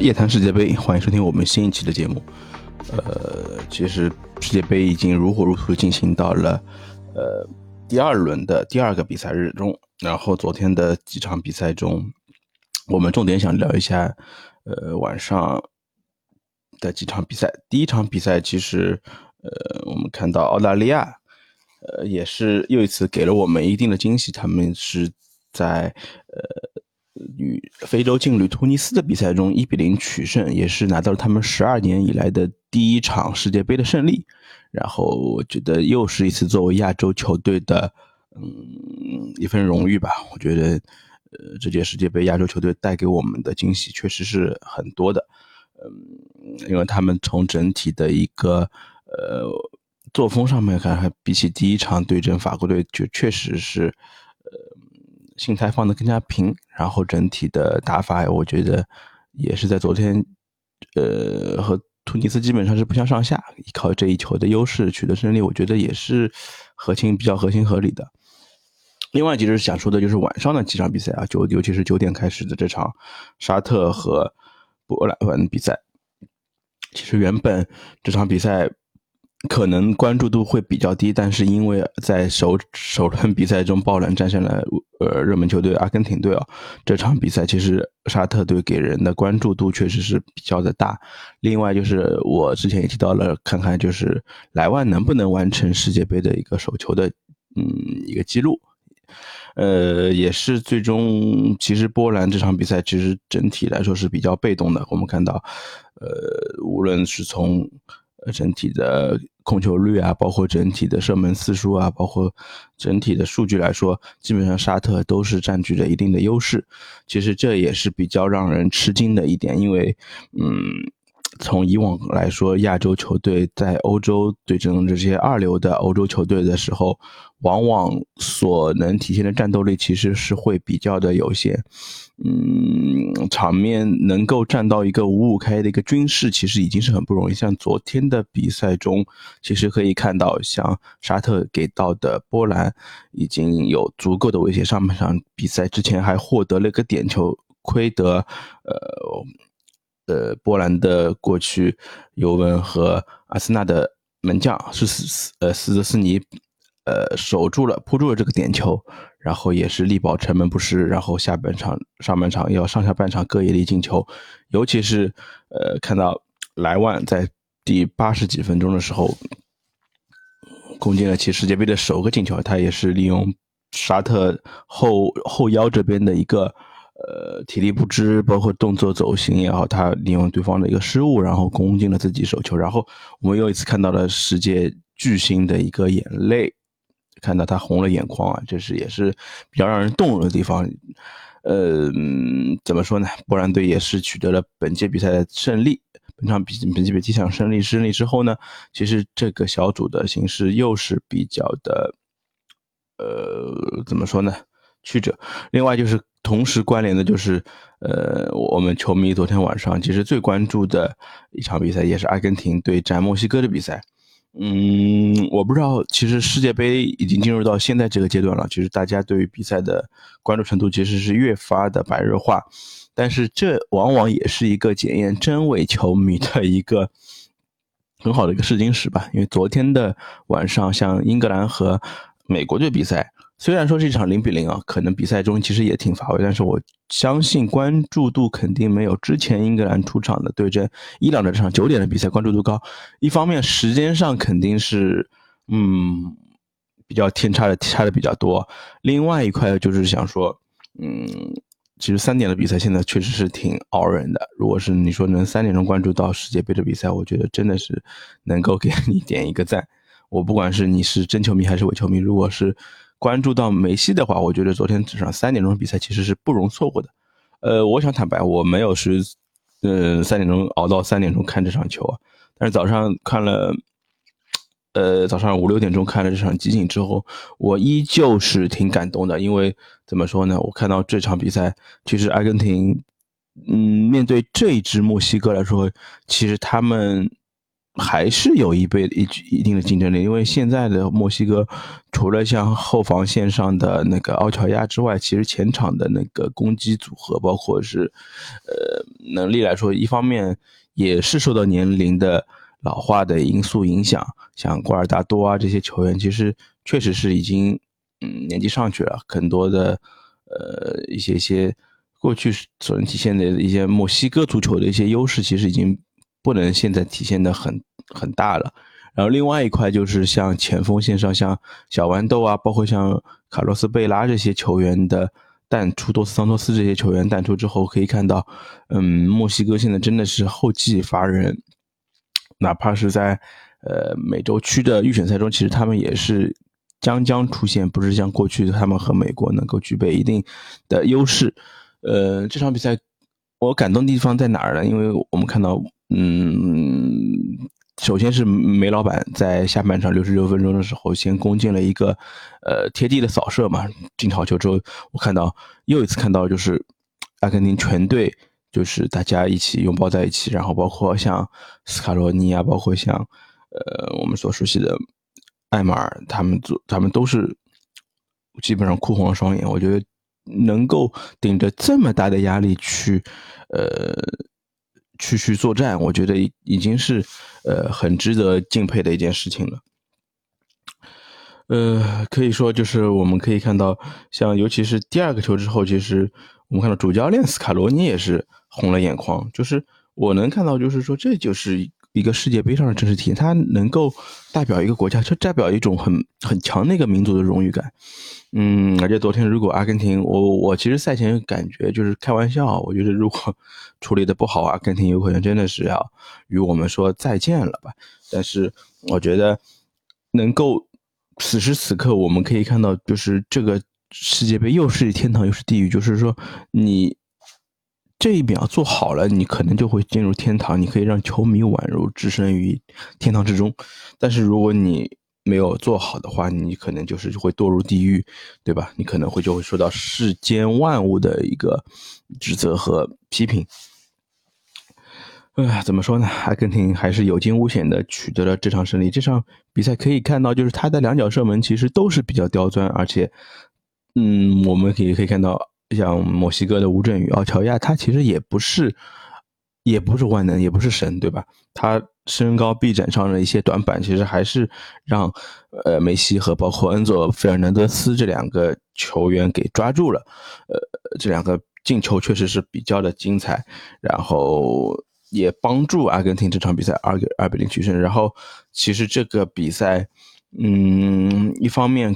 夜谈世界杯，欢迎收听我们新一期的节目。呃，其实世界杯已经如火如荼进行到了呃第二轮的第二个比赛日中，然后昨天的几场比赛中，我们重点想聊一下呃晚上的几场比赛。第一场比赛其实呃我们看到澳大利亚呃也是又一次给了我们一定的惊喜，他们是在呃。与非洲劲旅突尼斯的比赛中，一比零取胜，也是拿到了他们十二年以来的第一场世界杯的胜利。然后我觉得又是一次作为亚洲球队的，嗯，一份荣誉吧。我觉得，呃，这届世界杯亚洲球队带给我们的惊喜确实是很多的。嗯，因为他们从整体的一个呃作风上面看，比起第一场对阵法国队，就确实是，心态放得更加平，然后整体的打法，我觉得也是在昨天，呃，和突尼斯基本上是不相上下，依靠这一球的优势取得胜利，我觉得也是合情比较合情合理的。另外，其实想说的就是晚上的几场比赛啊，就尤其是九点开始的这场沙特和波兰的比赛，其实原本这场比赛。可能关注度会比较低，但是因为在首首轮比赛中爆冷战胜了呃热门球队阿根廷队啊，这场比赛其实沙特队给人的关注度确实是比较的大。另外就是我之前也提到了，看看就是莱万能不能完成世界杯的一个手球的嗯一个记录，呃也是最终其实波兰这场比赛其实整体来说是比较被动的。我们看到呃无论是从，整体的控球率啊，包括整体的射门次数啊，包括整体的数据来说，基本上沙特都是占据着一定的优势。其实这也是比较让人吃惊的一点，因为，嗯。从以往来说，亚洲球队在欧洲对阵这些二流的欧洲球队的时候，往往所能体现的战斗力其实是会比较的有限。嗯，场面能够站到一个五五开的一个均势，其实已经是很不容易。像昨天的比赛中，其实可以看到，像沙特给到的波兰已经有足够的威胁。上半场比赛之前还获得了一个点球，亏得呃。呃，波兰的过去尤文和阿森纳的门将是斯斯呃斯泽斯尼，呃守住了扑住了这个点球，然后也是力保城门不失，然后下半场上半场要上下半场各一粒进球，尤其是呃看到莱万在第八十几分钟的时候攻进了其世界杯的首个进球，他也是利用沙特后后腰这边的一个。呃，体力不支，包括动作走形也好，他利用对方的一个失误，然后攻进了自己手球。然后我们又一次看到了世界巨星的一个眼泪，看到他红了眼眶啊，这是也是比较让人动容的地方。呃，怎么说呢？波兰队也是取得了本届比赛的胜利，本场比本届比赛场胜利胜利之后呢，其实这个小组的形势又是比较的，呃，怎么说呢？曲折。另外就是同时关联的，就是呃，我们球迷昨天晚上其实最关注的一场比赛，也是阿根廷对战墨西哥的比赛。嗯，我不知道，其实世界杯已经进入到现在这个阶段了，其实大家对于比赛的关注程度其实是越发的白热化。但是这往往也是一个检验真伪球迷的一个 很好的一个试金石吧。因为昨天的晚上，像英格兰和美国队比赛。虽然说是一场零比零啊，可能比赛中其实也挺乏味，但是我相信关注度肯定没有之前英格兰出场的对阵伊朗的这场九点的比赛关注度高。一方面时间上肯定是，嗯，比较天差的差的比较多。另外一块就是想说，嗯，其实三点的比赛现在确实是挺熬人的。如果是你说能三点钟关注到世界杯的比赛，我觉得真的是能够给你点一个赞。我不管是你是真球迷还是伪球迷，如果是。关注到梅西的话，我觉得昨天这场三点钟比赛其实是不容错过的。呃，我想坦白，我没有是，呃，三点钟熬到三点钟看这场球啊。但是早上看了，呃，早上五六点钟看了这场集锦之后，我依旧是挺感动的。因为怎么说呢？我看到这场比赛，其实阿根廷，嗯，面对这一支墨西哥来说，其实他们还是有一倍一一定的竞争力，因为现在的墨西哥除了像后防线上的那个奥乔亚之外，其实前场的那个攻击组合，包括是呃能力来说，一方面也是受到年龄的老化的因素影响，像瓜尔达多啊这些球员，其实确实是已经嗯年纪上去了，很多的呃一些些过去所能体现的一些墨西哥足球的一些优势，其实已经不能现在体现的很。很大了，然后另外一块就是像前锋线上，像小豌豆啊，包括像卡洛斯贝拉这些球员的淡出，多斯桑托斯这些球员淡出之后，可以看到，嗯，墨西哥现在真的是后继乏人，哪怕是在呃美洲区的预选赛中，其实他们也是将将出现，不是像过去他们和美国能够具备一定的优势。呃，这场比赛我感动的地方在哪儿呢？因为我们看到，嗯。首先是梅老板在下半场六十六分钟的时候，先攻进了一个，呃，贴地的扫射嘛，进好球之后，我看到又一次看到就是阿根廷全队就是大家一起拥抱在一起，然后包括像斯卡罗尼啊，包括像呃我们所熟悉的艾马尔，他们做他们都是基本上哭红了双眼。我觉得能够顶着这么大的压力去，呃。去去作战，我觉得已经是呃很值得敬佩的一件事情了。呃，可以说就是我们可以看到，像尤其是第二个球之后，其实我们看到主教练斯卡罗尼也是红了眼眶。就是我能看到，就是说这就是一个世界杯上的真实体验，它能够代表一个国家，就代表一种很很强的一个民族的荣誉感。嗯，而且昨天如果阿根廷，我我其实赛前感觉就是开玩笑，我觉得如果 处理的不好，阿根廷有可能真的是要与我们说再见了吧。但是我觉得能够此时此刻，我们可以看到，就是这个世界杯又是天堂又是地狱，就是说你这一秒做好了，你可能就会进入天堂，你可以让球迷宛如置身于天堂之中。但是如果你没有做好的话，你可能就是会堕入地狱，对吧？你可能会就会受到世间万物的一个指责和批评。哎，怎么说呢？阿根廷还是有惊无险的取得了这场胜利。这场比赛可以看到，就是他的两脚射门其实都是比较刁钻，而且，嗯，我们可以可以看到，像墨西哥的吴镇宇、奥乔亚，他其实也不是。也不是万能，也不是神，对吧？他身高臂展上的一些短板，其实还是让呃梅西和包括恩佐费尔南德斯这两个球员给抓住了。呃，这两个进球确实是比较的精彩，然后也帮助阿根廷这场比赛二二比零取胜。然后其实这个比赛，嗯，一方面。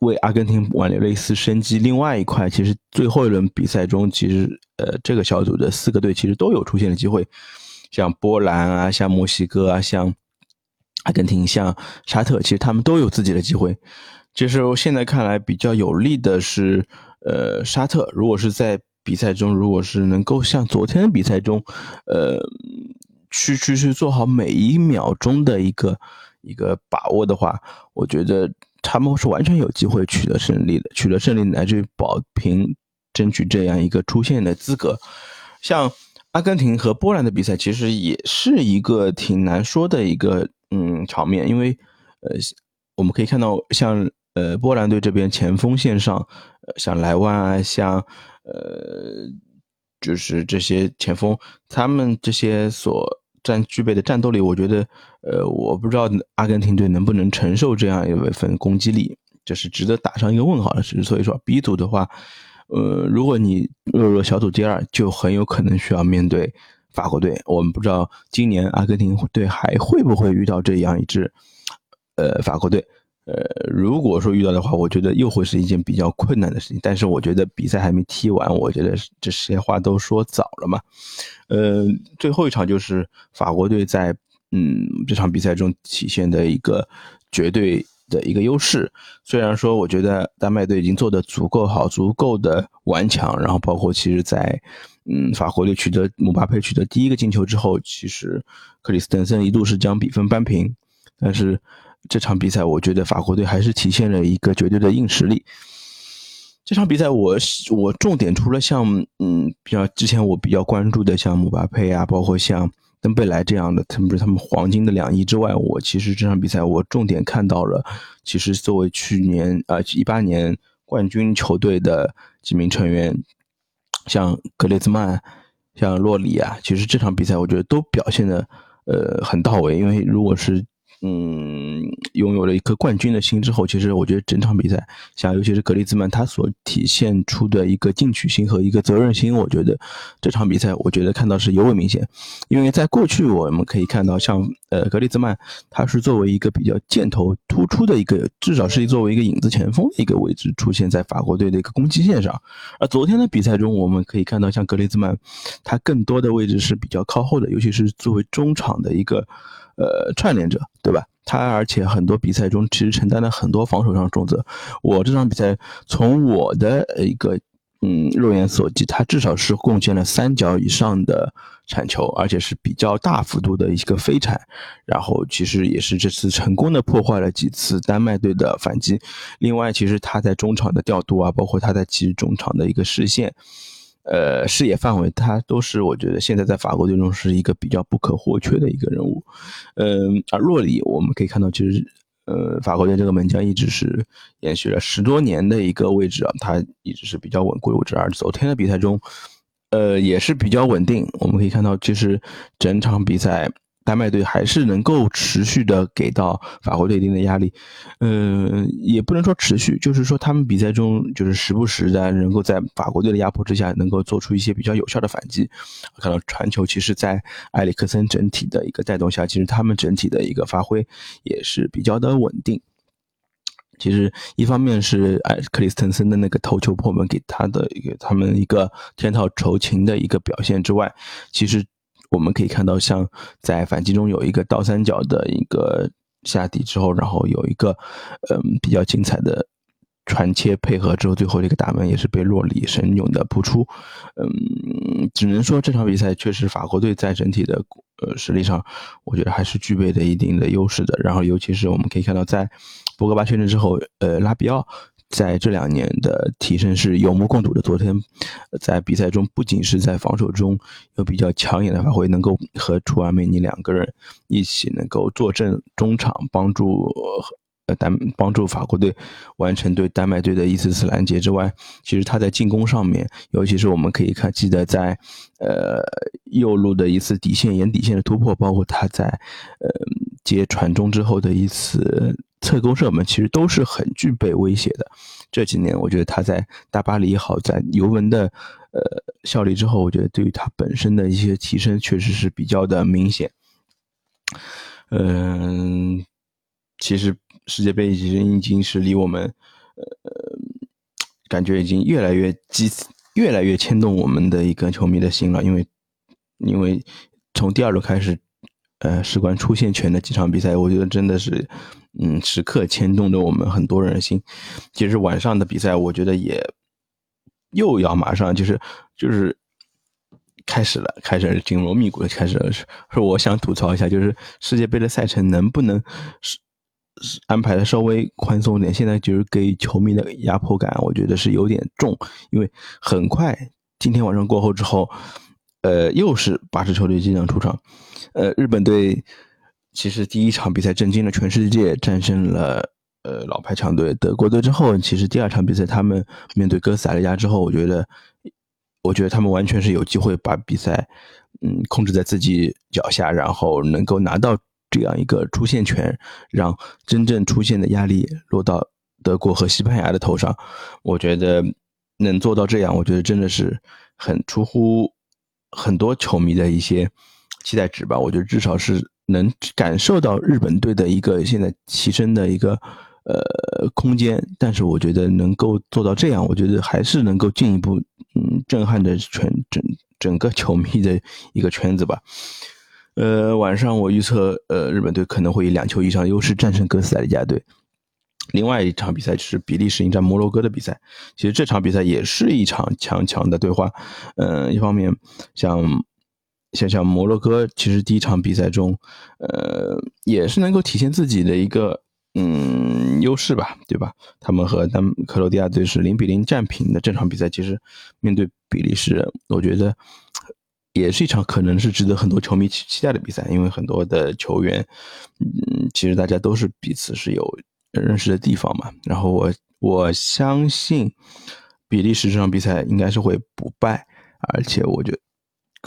为阿根廷挽留了一丝生机。另外一块，其实最后一轮比赛中，其实呃，这个小组的四个队其实都有出现的机会，像波兰啊，像墨西哥啊，像阿根廷，像沙特，其实他们都有自己的机会。其实现在看来比较有利的是，呃，沙特。如果是在比赛中，如果是能够像昨天的比赛中，呃，去去去做好每一秒钟的一个一个把握的话，我觉得。他们是完全有机会取得胜利的，取得胜利乃至于保平，争取这样一个出线的资格。像阿根廷和波兰的比赛，其实也是一个挺难说的一个嗯场面，因为呃，我们可以看到，像呃波兰队这边前锋线上，呃像莱万啊，像呃就是这些前锋，他们这些所。占具备的战斗力，我觉得，呃，我不知道阿根廷队能不能承受这样一份攻击力，这是值得打上一个问号的事。所以说，B 组的话，呃，如果你落入小组第二，就很有可能需要面对法国队。我们不知道今年阿根廷队还会不会遇到这样一支，呃，法国队。呃，如果说遇到的话，我觉得又会是一件比较困难的事情。但是我觉得比赛还没踢完，我觉得这些话都说早了嘛。呃，最后一场就是法国队在嗯这场比赛中体现的一个绝对的一个优势。虽然说我觉得丹麦队已经做得足够好，足够的顽强，然后包括其实在嗯法国队取得姆巴佩取得第一个进球之后，其实克里斯滕森一度是将比分扳平，但是。这场比赛，我觉得法国队还是体现了一个绝对的硬实力。这场比赛，我我重点除了像嗯，比较之前我比较关注的像姆巴佩啊，包括像。登贝莱这样的，他们不是他们黄金的两翼之外，我其实这场比赛我重点看到了，其实作为去年呃一八年冠军球队的几名成员，像格列兹曼，像洛里啊，其实这场比赛我觉得都表现的呃很到位，因为如果是。嗯，拥有了一颗冠军的心之后，其实我觉得整场比赛，像尤其是格里兹曼他所体现出的一个进取心和一个责任心，我觉得这场比赛我觉得看到是尤为明显。因为在过去我们可以看到，像呃格里兹曼他是作为一个比较箭头突出的一个，至少是作为一个影子前锋的一个位置出现在法国队的一个攻击线上。而昨天的比赛中，我们可以看到像格里兹曼，他更多的位置是比较靠后的，尤其是作为中场的一个。呃，串联者，对吧？他而且很多比赛中其实承担了很多防守上的重责。我这场比赛从我的一个嗯肉眼所及，他至少是贡献了三脚以上的铲球，而且是比较大幅度的一个飞铲。然后其实也是这次成功的破坏了几次丹麦队的反击。另外，其实他在中场的调度啊，包括他在其实中场的一个视线。呃，视野范围，他都是我觉得现在在法国队中是一个比较不可或缺的一个人物。嗯，而洛里，我们可以看到，其实，呃，法国队这个门将一直是延续了十多年的一个位置啊，他一直是比较稳固的位置。而昨天的比赛中，呃，也是比较稳定。我们可以看到，其实整场比赛。丹麦队还是能够持续的给到法国队一定的压力，嗯，也不能说持续，就是说他们比赛中就是时不时的能够在法国队的压迫之下，能够做出一些比较有效的反击。看到传球，其实，在埃里克森整体的一个带动下，其实他们整体的一个发挥也是比较的稳定。其实一方面是埃克里斯滕森的那个头球破门给他的一个他们一个天套酬勤的一个表现之外，其实。我们可以看到，像在反击中有一个倒三角的一个下底之后，然后有一个嗯比较精彩的传切配合之后，最后这个打门也是被洛里神勇的扑出。嗯，只能说这场比赛确实法国队在整体的呃实力上，我觉得还是具备的一定的优势的。然后尤其是我们可以看到，在博格巴确认之后，呃，拉比奥。在这两年的提升是有目共睹的。昨天在比赛中，不仅是在防守中有比较抢眼的发挥，能够和楚阿梅尼两个人一起能够坐镇中场，帮助呃丹帮助法国队完成对丹麦队的一次次拦截之外，其实他在进攻上面，尤其是我们可以看，记得在呃右路的一次底线沿底线的突破，包括他在呃接传中之后的一次。侧攻射门其实都是很具备威胁的。这几年，我觉得他在大巴黎也好，在尤文的呃效力之后，我觉得对于他本身的一些提升确实是比较的明显。嗯，其实世界杯已经已经是离我们呃感觉已经越来越激，越来越牵动我们的一个球迷的心了。因为因为从第二轮开始，呃，事关出线权的几场比赛，我觉得真的是。嗯，时刻牵动着我们很多人的心。其实晚上的比赛，我觉得也又要马上就是就是开始了，开始紧锣密鼓的开始了。是，我想吐槽一下，就是世界杯的赛程能不能是是安排的稍微宽松一点？现在就是给球迷的压迫感，我觉得是有点重，因为很快今天晚上过后之后，呃，又是八支球队即将出场，呃，日本队。其实第一场比赛震惊了全世界，战胜了呃老牌强队德国队之后，其实第二场比赛他们面对哥斯达黎加之后，我觉得，我觉得他们完全是有机会把比赛嗯控制在自己脚下，然后能够拿到这样一个出线权，让真正出线的压力落到德国和西班牙的头上。我觉得能做到这样，我觉得真的是很出乎很多球迷的一些期待值吧。我觉得至少是。能感受到日本队的一个现在提升的一个呃空间，但是我觉得能够做到这样，我觉得还是能够进一步嗯震撼着全整整个球迷的一个圈子吧。呃，晚上我预测呃日本队可能会以两球以上优势战胜哥斯达黎加队。另外一场比赛是比利时迎战摩洛哥的比赛，其实这场比赛也是一场强强的对话。嗯，一方面像。想想摩洛哥，其实第一场比赛中，呃，也是能够体现自己的一个嗯优势吧，对吧？他们和咱克罗地亚队是零比零战平的这场比赛，其实面对比利时，我觉得也是一场可能是值得很多球迷期期待的比赛，因为很多的球员，嗯，其实大家都是彼此是有认识的地方嘛。然后我我相信比利时这场比赛应该是会不败，而且我觉得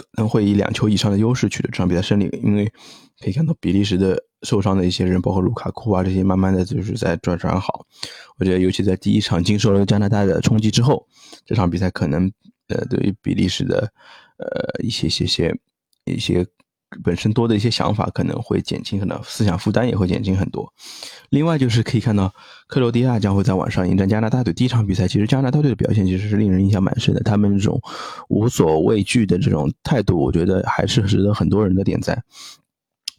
可能会以两球以上的优势取得这场比赛胜利，因为可以看到比利时的受伤的一些人，包括卢卡库啊这些，慢慢的就是在转转好。我觉得尤其在第一场经受了加拿大的冲击之后，这场比赛可能呃对于比利时的。呃，一些些些一些本身多的一些想法可能会减轻，可能思想负担也会减轻很多。另外就是可以看到，克罗地亚将会在晚上迎战加拿大队。第一场比赛，其实加拿大队的表现其实是令人印象蛮深的，他们这种无所畏惧的这种态度，我觉得还是值得很多人的点赞。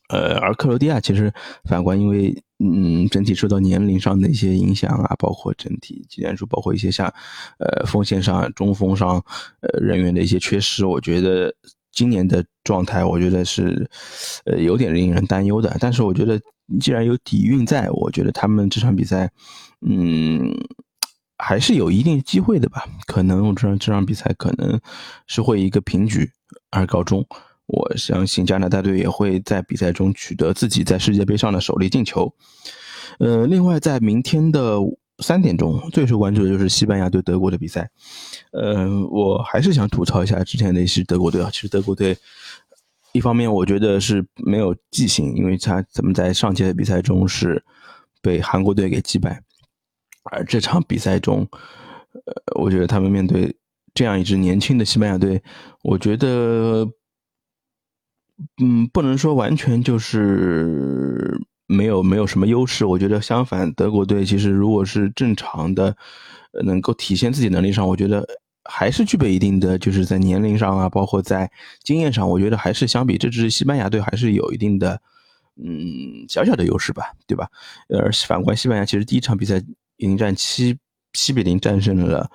呃，而克罗地亚其实反观，因为嗯，整体受到年龄上的一些影响啊，包括整体技战术，包括一些像呃锋线上、中锋上呃人员的一些缺失，我觉得今年的状态，我觉得是呃有点令人担忧的。但是我觉得既然有底蕴在，我觉得他们这场比赛嗯还是有一定机会的吧。可能我知道这场比赛可能是会一个平局而告终。我相信加拿大队也会在比赛中取得自己在世界杯上的首粒进球。呃，另外在明天的三点钟，最受关注的就是西班牙对德国的比赛。呃，我还是想吐槽一下之前的一些德国队啊，其实德国队一方面我觉得是没有记性，因为他怎么在上届的比赛中是被韩国队给击败，而这场比赛中，呃，我觉得他们面对这样一支年轻的西班牙队，我觉得。嗯，不能说完全就是没有没有什么优势。我觉得相反，德国队其实如果是正常的，能够体现自己能力上，我觉得还是具备一定的，就是在年龄上啊，包括在经验上，我觉得还是相比这支西班牙队还是有一定的，嗯，小小的优势吧，对吧？而反观西班牙，其实第一场比赛迎战七七比零战胜了，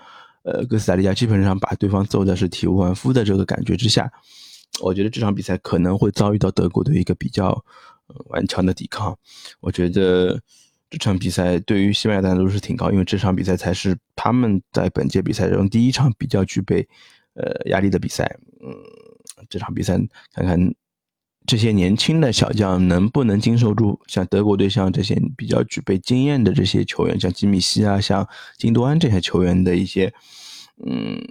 呃，哥斯达黎加，基本上把对方揍的是体无完肤的这个感觉之下。我觉得这场比赛可能会遭遇到德国队一个比较顽强的抵抗。我觉得这场比赛对于西班牙难度是挺高，因为这场比赛才是他们在本届比赛中第一场比较具备呃压力的比赛。嗯，这场比赛看看这些年轻的小将能不能经受住像德国队像这些比较具备经验的这些球员，像吉米西啊、像金多安这些球员的一些嗯。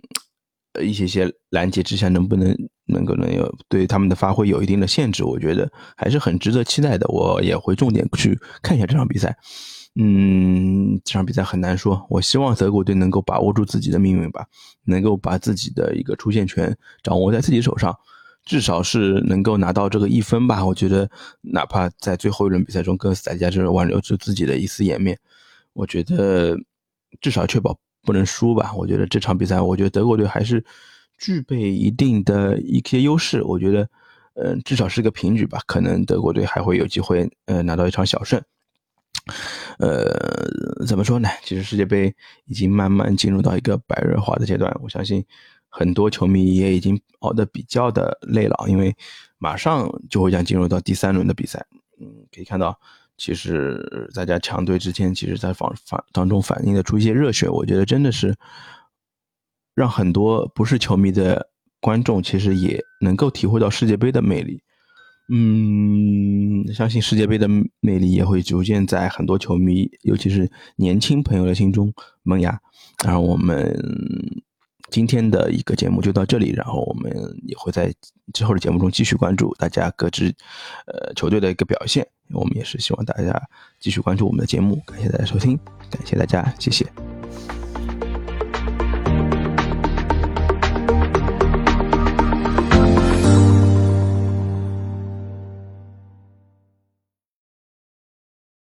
一些些拦截之下，能不能能够能有对他们的发挥有一定的限制？我觉得还是很值得期待的。我也会重点去看一下这场比赛。嗯，这场比赛很难说。我希望德国队能够把握住自己的命运吧，能够把自己的一个出线权掌握在自己手上，至少是能够拿到这个一分吧。我觉得，哪怕在最后一轮比赛中，哥斯达加就是挽留住自己的一丝颜面，我觉得至少确保。不能输吧？我觉得这场比赛，我觉得德国队还是具备一定的一些优势。我觉得，嗯，至少是个平局吧。可能德国队还会有机会，呃，拿到一场小胜。呃，怎么说呢？其实世界杯已经慢慢进入到一个白热化的阶段。我相信很多球迷也已经熬得比较的累了，因为马上就会将进入到第三轮的比赛。嗯，可以看到。其实大家强队之间，其实在反反当中反映的出一些热血，我觉得真的是让很多不是球迷的观众，其实也能够体会到世界杯的魅力。嗯，相信世界杯的魅力也会逐渐在很多球迷，尤其是年轻朋友的心中萌芽。然后我们今天的一个节目就到这里，然后我们也会在之后的节目中继续关注大家各支呃球队的一个表现。我们也是希望大家继续关注我们的节目，感谢大家收听，感谢大家，谢谢。